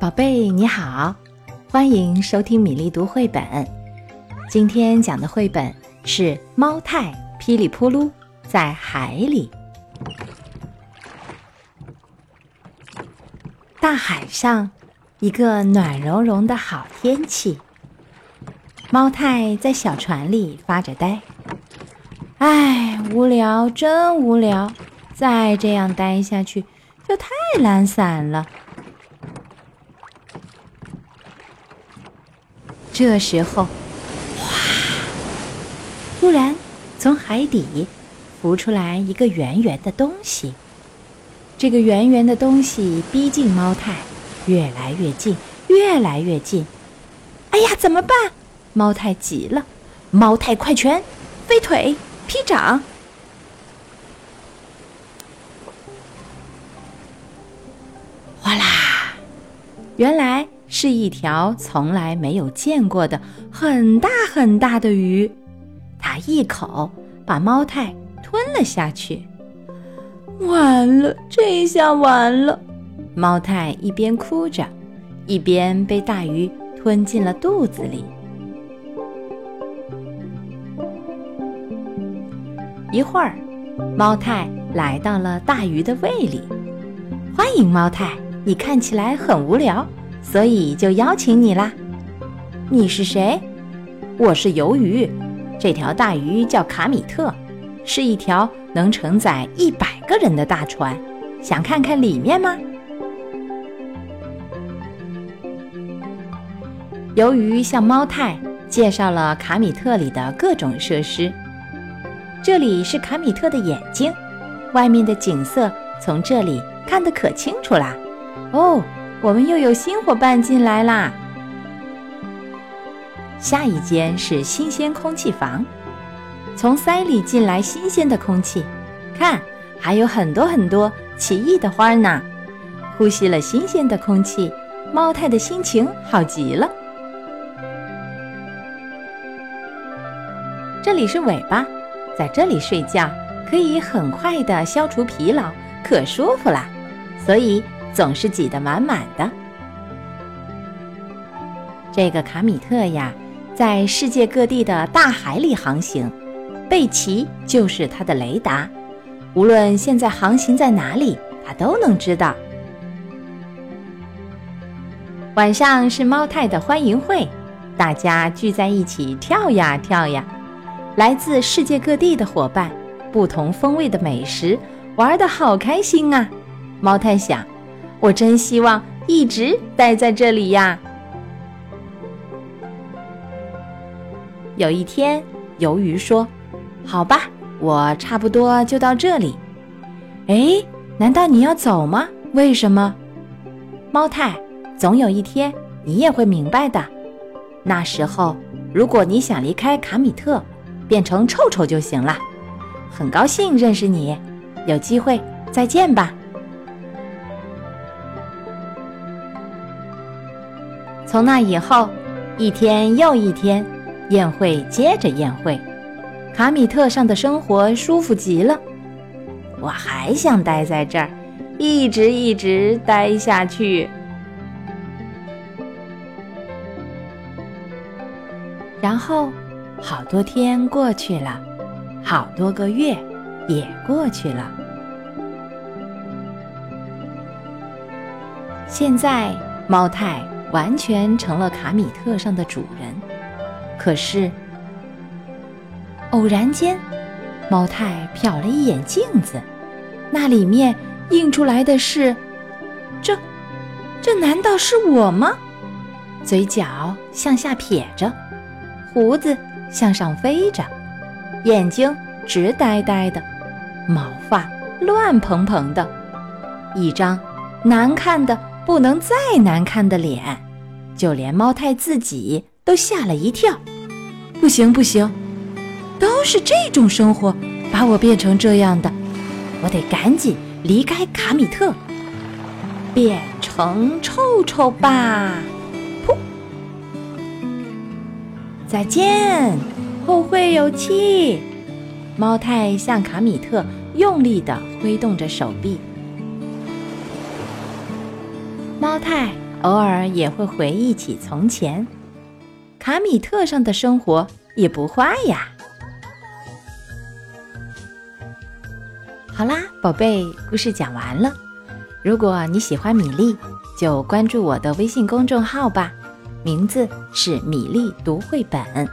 宝贝，你好，欢迎收听米粒读绘本。今天讲的绘本是《猫太噼里扑噜在海里》。大海上，一个暖融融的好天气。猫太在小船里发着呆，唉，无聊，真无聊！再这样待下去，就太懒散了。这时候，哗！突然从海底浮出来一个圆圆的东西。这个圆圆的东西逼近猫太，越来越近，越来越近。哎呀，怎么办？猫太急了。猫太快拳、飞腿、劈掌，哗啦！原来。是一条从来没有见过的很大很大的鱼，它一口把猫太吞了下去。完了，这下完了！猫太一边哭着，一边被大鱼吞进了肚子里。一会儿，猫太来到了大鱼的胃里。欢迎猫太，你看起来很无聊。所以就邀请你啦。你是谁？我是鱿鱼。这条大鱼叫卡米特，是一条能承载一百个人的大船。想看看里面吗？鱿鱼向猫太介绍了卡米特里的各种设施。这里是卡米特的眼睛，外面的景色从这里看得可清楚啦。哦。我们又有新伙伴进来啦！下一间是新鲜空气房，从鳃里进来新鲜的空气，看，还有很多很多奇异的花呢。呼吸了新鲜的空气，猫太的心情好极了。这里是尾巴，在这里睡觉可以很快的消除疲劳，可舒服啦。所以。总是挤得满满的。这个卡米特呀，在世界各地的大海里航行，贝奇就是他的雷达，无论现在航行在哪里，他都能知道。晚上是猫太的欢迎会，大家聚在一起跳呀跳呀，来自世界各地的伙伴，不同风味的美食，玩的好开心啊！猫太想。我真希望一直待在这里呀。有一天，鱿鱼说：“好吧，我差不多就到这里。”哎，难道你要走吗？为什么？猫太，总有一天你也会明白的。那时候，如果你想离开卡米特，变成臭臭就行了。很高兴认识你，有机会再见吧。从那以后，一天又一天，宴会接着宴会，卡米特上的生活舒服极了。我还想待在这儿，一直一直待下去。然后，好多天过去了，好多个月也过去了。现在，猫太。完全成了卡米特上的主人，可是偶然间，猫太瞟了一眼镜子，那里面映出来的是这，这难道是我吗？嘴角向下撇着，胡子向上飞着，眼睛直呆呆的，毛发乱蓬蓬的，一张难看的。不能再难看的脸，就连猫太自己都吓了一跳。不行不行，都是这种生活把我变成这样的，我得赶紧离开卡米特，变成臭臭吧！噗，再见，后会有期。猫太向卡米特用力地挥动着手臂。猫太偶尔也会回忆起从前。卡米特上的生活也不坏呀。好啦，宝贝，故事讲完了。如果你喜欢米粒，就关注我的微信公众号吧，名字是米粒读绘本。